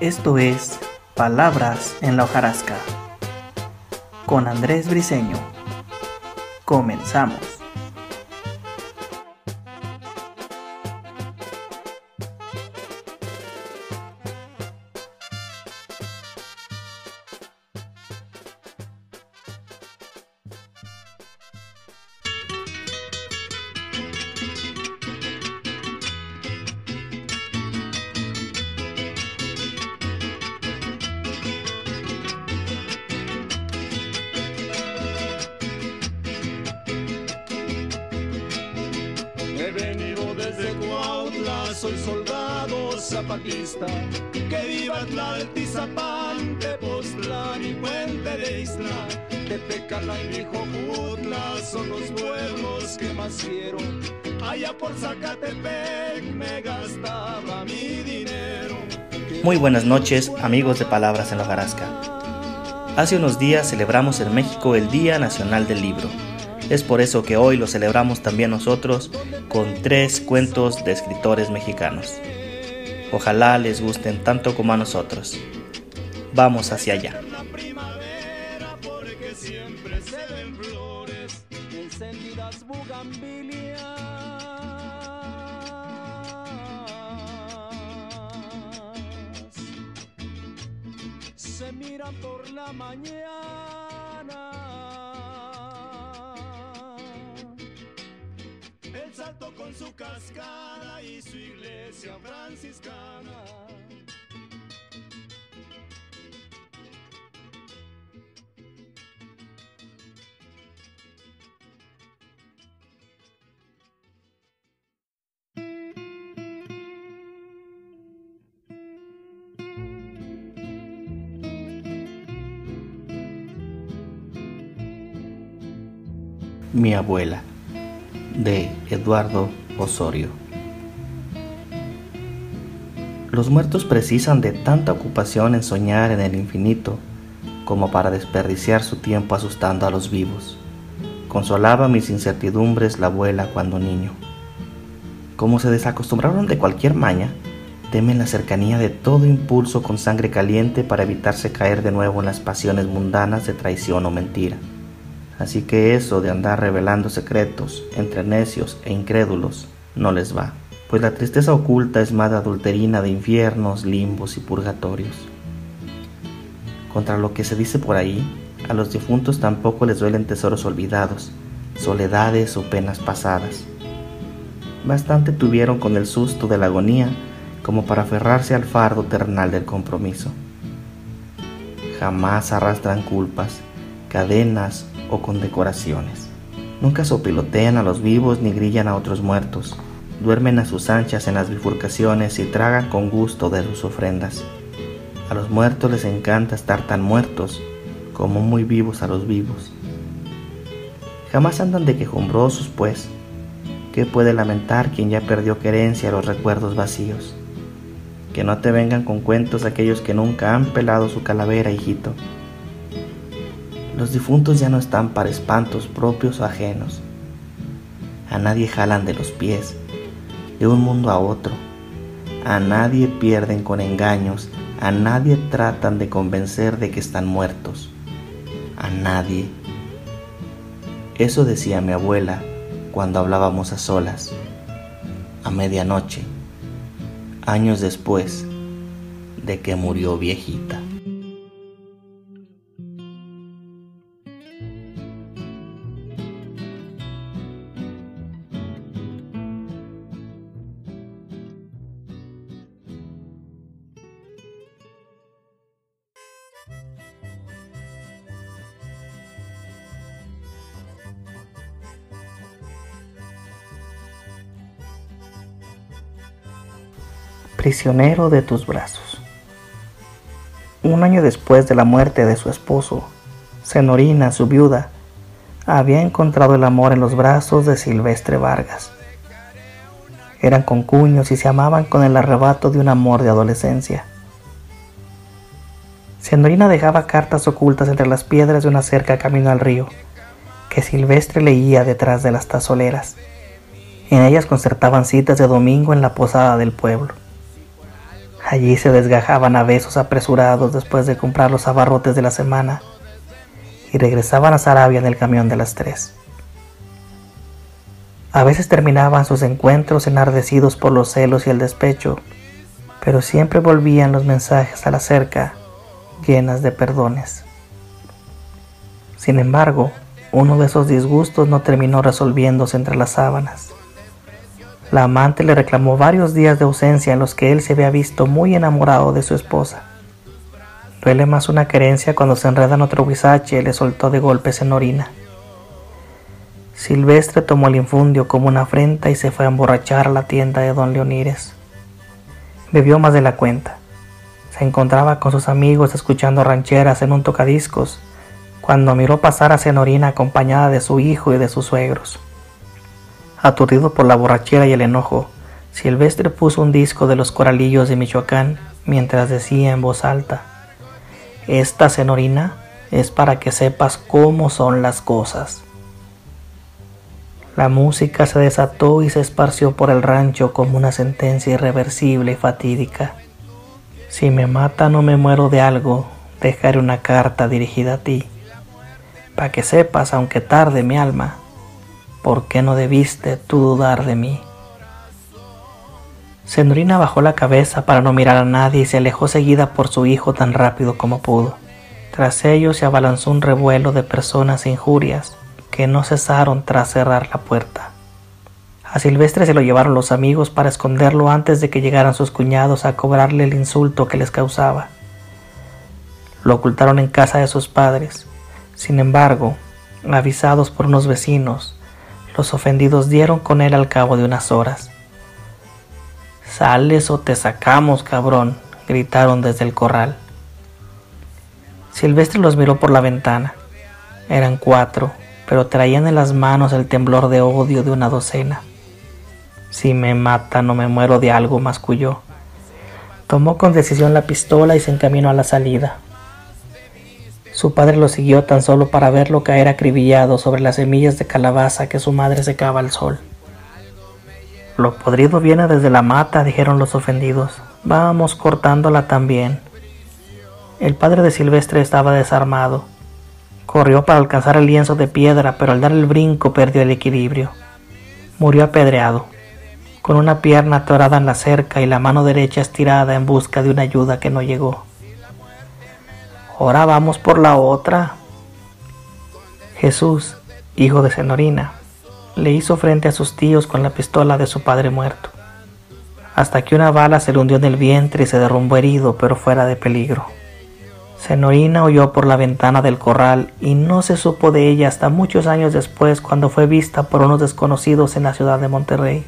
Esto es Palabras en la hojarasca con Andrés Briseño. Comenzamos. Soy soldado zapatista. Que viva Tlaltizapán, Tepoztlán y Puente de Isla. Tepecala y Jutla son los pueblos que más quiero. Allá por Zacatepec me gastaba mi dinero. Muy buenas noches, amigos de Palabras en la hojarasca. Hace unos días celebramos en México el Día Nacional del Libro. Es por eso que hoy lo celebramos también nosotros con tres cuentos de escritores mexicanos. Ojalá les gusten tanto como a nosotros. Vamos hacia allá. Se miran por la mañana. Con su cascada y su iglesia franciscana. Mi abuela, de Eduardo Osorio. Los muertos precisan de tanta ocupación en soñar en el infinito como para desperdiciar su tiempo asustando a los vivos. Consolaba mis incertidumbres la abuela cuando niño. Como se desacostumbraron de cualquier maña, temen la cercanía de todo impulso con sangre caliente para evitarse caer de nuevo en las pasiones mundanas de traición o mentira. Así que eso de andar revelando secretos entre necios e incrédulos no les va, pues la tristeza oculta es madre adulterina de infiernos, limbos y purgatorios. Contra lo que se dice por ahí, a los difuntos tampoco les duelen tesoros olvidados, soledades o penas pasadas. Bastante tuvieron con el susto de la agonía como para aferrarse al fardo terrenal del compromiso. Jamás arrastran culpas, cadenas o condecoraciones. Nunca sopilotean a los vivos ni grillan a otros muertos. Duermen a sus anchas en las bifurcaciones y tragan con gusto de sus ofrendas. A los muertos les encanta estar tan muertos como muy vivos a los vivos. Jamás andan de quejumbrosos, pues. ¿Qué puede lamentar quien ya perdió querencia los recuerdos vacíos? Que no te vengan con cuentos aquellos que nunca han pelado su calavera, hijito. Los difuntos ya no están para espantos propios o ajenos. A nadie jalan de los pies, de un mundo a otro. A nadie pierden con engaños, a nadie tratan de convencer de que están muertos. A nadie. Eso decía mi abuela cuando hablábamos a solas, a medianoche, años después de que murió viejita. Prisionero de tus brazos. Un año después de la muerte de su esposo, Senorina, su viuda, había encontrado el amor en los brazos de Silvestre Vargas. Eran concuños y se amaban con el arrebato de un amor de adolescencia. Senorina dejaba cartas ocultas entre las piedras de una cerca camino al río, que Silvestre leía detrás de las tazoleras. En ellas concertaban citas de domingo en la posada del pueblo. Allí se desgajaban a besos apresurados después de comprar los abarrotes de la semana y regresaban a Sarabia en el camión de las tres. A veces terminaban sus encuentros enardecidos por los celos y el despecho, pero siempre volvían los mensajes a la cerca llenas de perdones. Sin embargo, uno de esos disgustos no terminó resolviéndose entre las sábanas. La amante le reclamó varios días de ausencia en los que él se había visto muy enamorado de su esposa. Duele más una querencia cuando se enreda en otro guisache y le soltó de golpes en orina. Silvestre tomó el infundio como una afrenta y se fue a emborrachar a la tienda de don Leonires. Bebió más de la cuenta. Se encontraba con sus amigos escuchando rancheras en un tocadiscos cuando miró pasar a Senorina acompañada de su hijo y de sus suegros. Aturdido por la borrachera y el enojo, Silvestre puso un disco de los coralillos de Michoacán mientras decía en voz alta, Esta Senorina es para que sepas cómo son las cosas. La música se desató y se esparció por el rancho como una sentencia irreversible y fatídica. Si me mata no me muero de algo, dejaré una carta dirigida a ti para que sepas, aunque tarde mi alma, por qué no debiste tú dudar de mí. Senorina bajó la cabeza para no mirar a nadie y se alejó seguida por su hijo tan rápido como pudo. Tras ellos se abalanzó un revuelo de personas e injurias que no cesaron tras cerrar la puerta. A Silvestre se lo llevaron los amigos para esconderlo antes de que llegaran sus cuñados a cobrarle el insulto que les causaba. Lo ocultaron en casa de sus padres, sin embargo, avisados por unos vecinos, los ofendidos dieron con él al cabo de unas horas. Sales o te sacamos, cabrón, gritaron desde el corral. Silvestre los miró por la ventana. Eran cuatro, pero traían en las manos el temblor de odio de una docena. Si me mata, no me muero de algo, masculló. Tomó con decisión la pistola y se encaminó a la salida. Su padre lo siguió tan solo para verlo caer acribillado sobre las semillas de calabaza que su madre secaba al sol. Lo podrido viene desde la mata, dijeron los ofendidos. Vamos cortándola también. El padre de Silvestre estaba desarmado. Corrió para alcanzar el lienzo de piedra, pero al dar el brinco perdió el equilibrio. Murió apedreado, con una pierna atorada en la cerca y la mano derecha estirada en busca de una ayuda que no llegó. Ahora vamos por la otra. Jesús, hijo de Senorina, le hizo frente a sus tíos con la pistola de su padre muerto, hasta que una bala se le hundió en el vientre y se derrumbó herido, pero fuera de peligro. Senorina huyó por la ventana del corral y no se supo de ella hasta muchos años después cuando fue vista por unos desconocidos en la ciudad de Monterrey.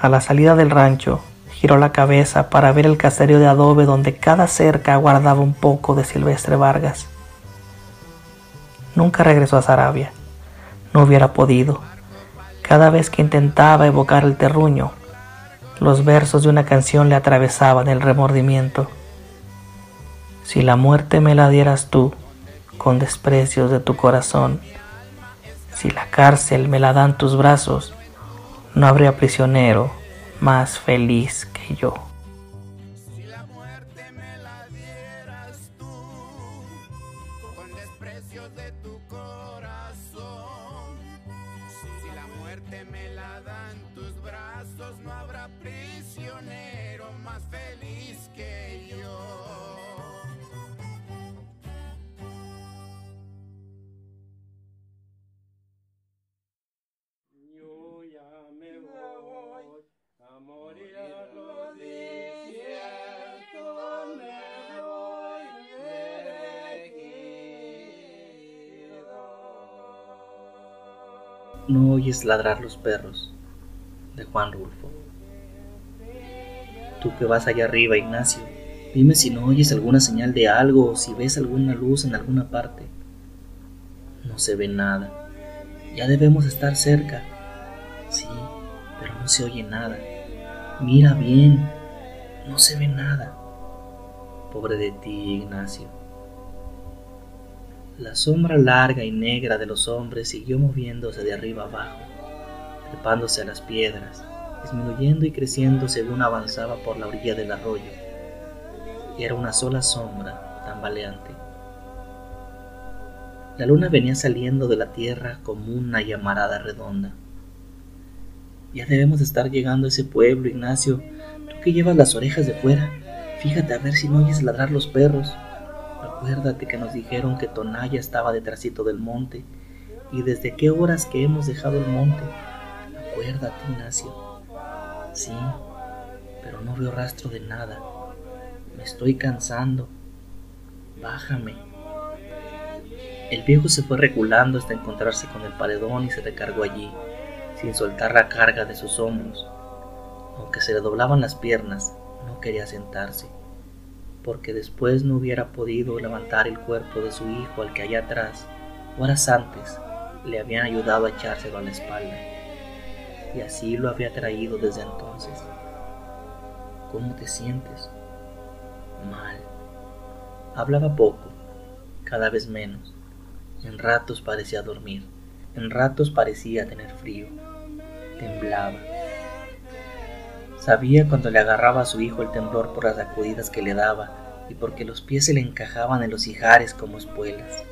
A la salida del rancho, giró la cabeza para ver el caserío de adobe donde cada cerca guardaba un poco de Silvestre Vargas. Nunca regresó a Sarabia. No hubiera podido. Cada vez que intentaba evocar el terruño, los versos de una canción le atravesaban el remordimiento. Si la muerte me la dieras tú, con desprecios de tu corazón, si la cárcel me la dan tus brazos, no habría prisionero más feliz que yo. No oyes ladrar los perros, de Juan Rulfo. Tú que vas allá arriba, Ignacio, dime si no oyes alguna señal de algo o si ves alguna luz en alguna parte. No se ve nada. Ya debemos estar cerca. Sí, pero no se oye nada. Mira bien, no se ve nada. Pobre de ti, Ignacio. La sombra larga y negra de los hombres siguió moviéndose de arriba abajo, trepándose a las piedras, disminuyendo y creciendo según avanzaba por la orilla del arroyo. Y era una sola sombra tambaleante. La luna venía saliendo de la tierra como una llamarada redonda. Ya debemos estar llegando a ese pueblo, Ignacio. Tú que llevas las orejas de fuera, fíjate a ver si no oyes ladrar los perros. Acuérdate que nos dijeron que Tonaya estaba detrásito del monte. ¿Y desde qué horas que hemos dejado el monte? Acuérdate, Ignacio. Sí, pero no veo rastro de nada. Me estoy cansando. Bájame. El viejo se fue reculando hasta encontrarse con el paredón y se recargó allí, sin soltar la carga de sus hombros. Aunque se le doblaban las piernas, no quería sentarse porque después no hubiera podido levantar el cuerpo de su hijo al que allá atrás, horas antes, le habían ayudado a echárselo a la espalda. Y así lo había traído desde entonces. ¿Cómo te sientes? Mal. Hablaba poco, cada vez menos. En ratos parecía dormir, en ratos parecía tener frío. Temblaba. Sabía cuando le agarraba a su hijo el temblor por las sacudidas que le daba y porque los pies se le encajaban en los ijares como espuelas.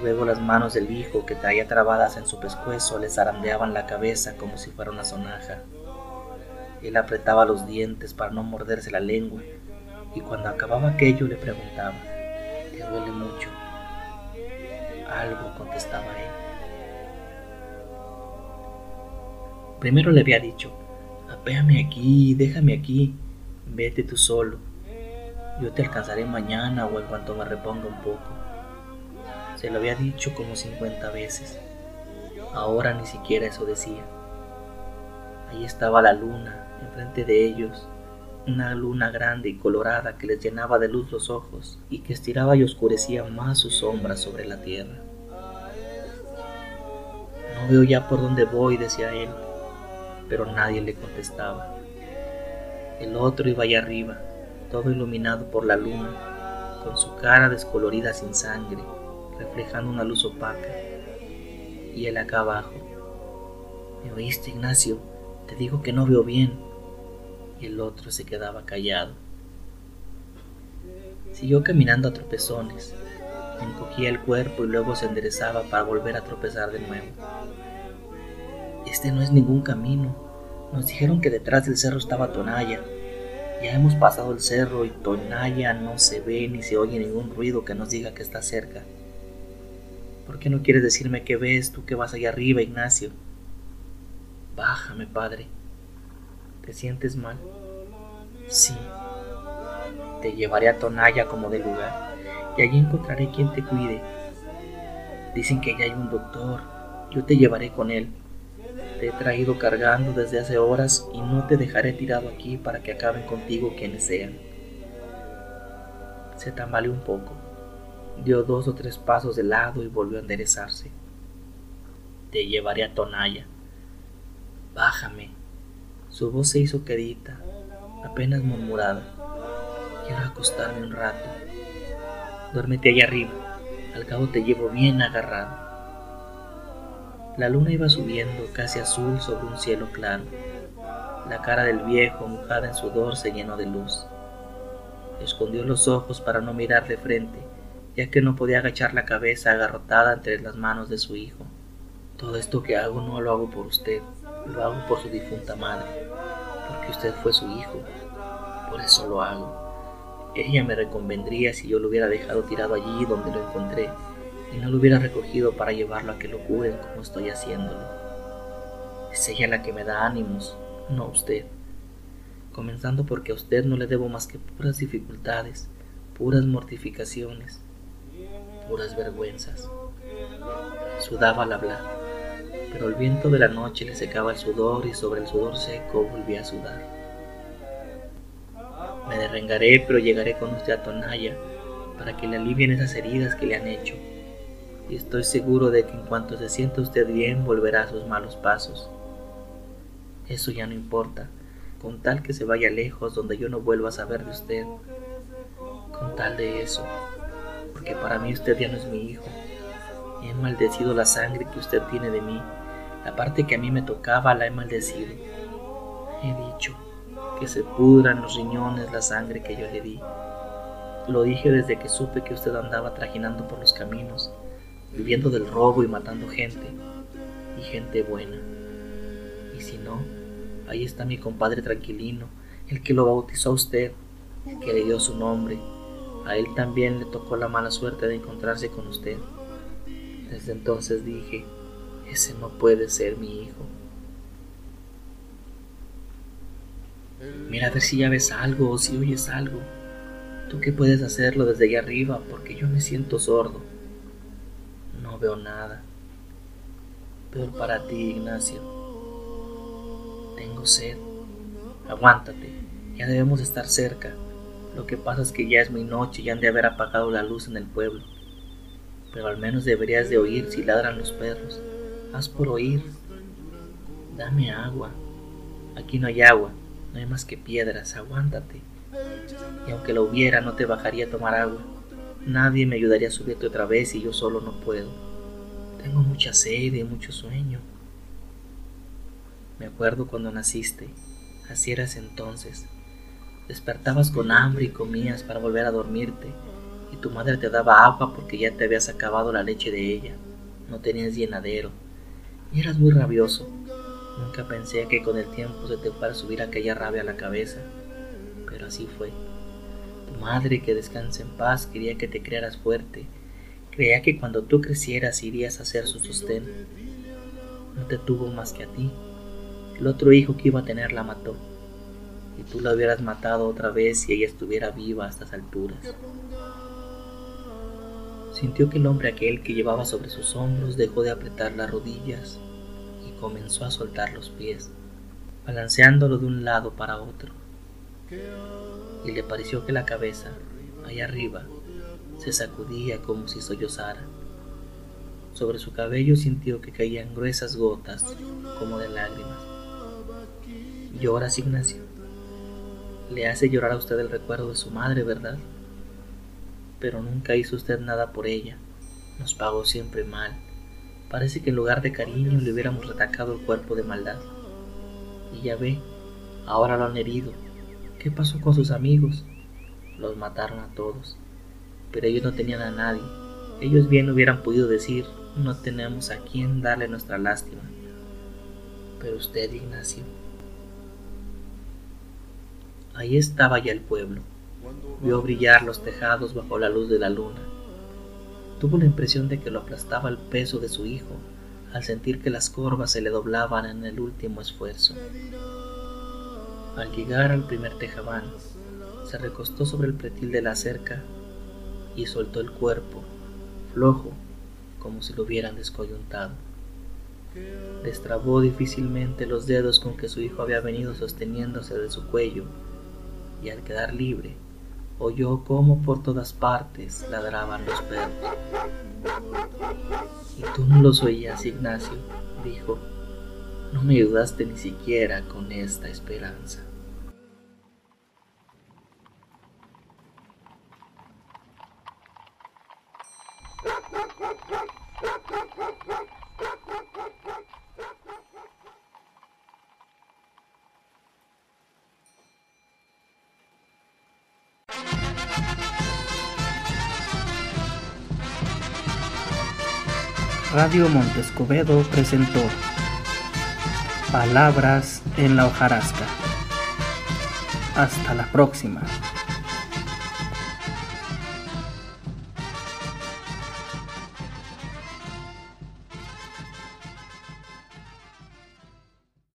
Luego las manos del hijo que traía trabadas en su pescuezo le zarandeaban la cabeza como si fuera una sonaja. Él apretaba los dientes para no morderse la lengua y cuando acababa aquello le preguntaba, ¿te duele mucho? Algo contestaba él. Primero le había dicho, Apéame aquí, déjame aquí, vete tú solo. Yo te alcanzaré mañana o en cuanto me reponga un poco. Se lo había dicho como cincuenta veces. Ahora ni siquiera eso decía. Ahí estaba la luna, enfrente de ellos, una luna grande y colorada que les llenaba de luz los ojos y que estiraba y oscurecía más su sombra sobre la tierra. No veo ya por dónde voy, decía él pero nadie le contestaba. El otro iba allá arriba, todo iluminado por la luna, con su cara descolorida sin sangre, reflejando una luz opaca. Y él acá abajo. ¿Me oíste, Ignacio? Te digo que no veo bien. Y el otro se quedaba callado. Siguió caminando a tropezones, encogía el cuerpo y luego se enderezaba para volver a tropezar de nuevo. Este no es ningún camino. Nos dijeron que detrás del cerro estaba Tonaya. Ya hemos pasado el cerro y Tonaya no se ve ni se oye ningún ruido que nos diga que está cerca. ¿Por qué no quieres decirme qué ves tú que vas allá arriba, Ignacio? Bájame, padre. ¿Te sientes mal? Sí. Te llevaré a Tonaya como de lugar y allí encontraré quien te cuide. Dicen que ya hay un doctor. Yo te llevaré con él. Te he traído cargando desde hace horas y no te dejaré tirado aquí para que acaben contigo quienes sean. Se tambaleó un poco, dio dos o tres pasos de lado y volvió a enderezarse. Te llevaré a Tonaya. Bájame. Su voz se hizo quedita, apenas murmurada. Quiero acostarme un rato. Duérmete allá arriba, al cabo te llevo bien agarrado. La luna iba subiendo casi azul sobre un cielo claro. La cara del viejo, mojada en sudor, se llenó de luz. Escondió los ojos para no mirar de frente, ya que no podía agachar la cabeza agarrotada entre las manos de su hijo. Todo esto que hago no lo hago por usted, lo hago por su difunta madre, porque usted fue su hijo. Por eso lo hago. Ella me reconvendría si yo lo hubiera dejado tirado allí donde lo encontré, y no lo hubiera recogido para llevarlo a que lo curen como estoy haciéndolo. Es ella la que me da ánimos, no usted. Comenzando porque a usted no le debo más que puras dificultades, puras mortificaciones, puras vergüenzas. Sudaba al hablar, pero el viento de la noche le secaba el sudor y sobre el sudor seco volvía a sudar. Me derrengaré, pero llegaré con usted a Tonaya para que le alivien esas heridas que le han hecho y estoy seguro de que en cuanto se sienta usted bien volverá a sus malos pasos. Eso ya no importa, con tal que se vaya lejos donde yo no vuelva a saber de usted, con tal de eso, porque para mí usted ya no es mi hijo, y he maldecido la sangre que usted tiene de mí, la parte que a mí me tocaba la he maldecido, He dicho que se pudran los riñones la sangre que yo le di. Lo dije desde que supe que usted andaba trajinando por los caminos, viviendo del robo y matando gente, y gente buena. Y si no, ahí está mi compadre tranquilino, el que lo bautizó a usted, el que le dio su nombre. A él también le tocó la mala suerte de encontrarse con usted. Desde entonces dije, ese no puede ser mi hijo. Mira a ver si ya ves algo o si oyes algo. Tú que puedes hacerlo desde allá arriba porque yo me siento sordo. Veo nada. Peor para ti, Ignacio. Tengo sed. Aguántate. Ya debemos estar cerca. Lo que pasa es que ya es muy noche y han de haber apagado la luz en el pueblo. Pero al menos deberías de oír si ladran los perros. Haz por oír. Dame agua. Aquí no hay agua. No hay más que piedras, aguántate. Y aunque lo hubiera, no te bajaría a tomar agua. Nadie me ayudaría a subirte otra vez y yo solo no puedo. Tengo mucha sed y mucho sueño. Me acuerdo cuando naciste, así eras entonces. Despertabas con hambre y comías para volver a dormirte, y tu madre te daba agua porque ya te habías acabado la leche de ella. No tenías llenadero, y eras muy rabioso. Nunca pensé que con el tiempo se te fuera a subir aquella rabia a la cabeza, pero así fue. Tu madre, que descanse en paz, quería que te crearas fuerte. Creía que cuando tú crecieras irías a ser su sostén. No te tuvo más que a ti. El otro hijo que iba a tener la mató. Y tú la hubieras matado otra vez si ella estuviera viva a estas alturas. Sintió que el hombre aquel que llevaba sobre sus hombros dejó de apretar las rodillas comenzó a soltar los pies, balanceándolo de un lado para otro. Y le pareció que la cabeza, allá arriba, se sacudía como si sollozara. Sobre su cabello sintió que caían gruesas gotas, como de lágrimas. Lloras, Ignacio. Le hace llorar a usted el recuerdo de su madre, ¿verdad? Pero nunca hizo usted nada por ella. Nos pagó siempre mal Parece que en lugar de cariño le hubiéramos retacado el cuerpo de maldad. Y ya ve, ahora lo han herido. ¿Qué pasó con sus amigos? Los mataron a todos. Pero ellos no tenían a nadie. Ellos bien hubieran podido decir, no tenemos a quien darle nuestra lástima. Pero usted, Ignacio. Ahí estaba ya el pueblo. Vio brillar los tejados bajo la luz de la luna Tuvo la impresión de que lo aplastaba el peso de su hijo al sentir que las corvas se le doblaban en el último esfuerzo. Al llegar al primer tejabán, se recostó sobre el pretil de la cerca y soltó el cuerpo, flojo, como si lo hubieran descoyuntado. Destrabó difícilmente los dedos con que su hijo había venido sosteniéndose de su cuello y al quedar libre, oyó cómo por todas partes ladraban los perros. Y tú no los oías, Ignacio, dijo. No me ayudaste ni siquiera con esta esperanza. Radio Montescobedo presentó Palabras en la hojarasca. Hasta la próxima.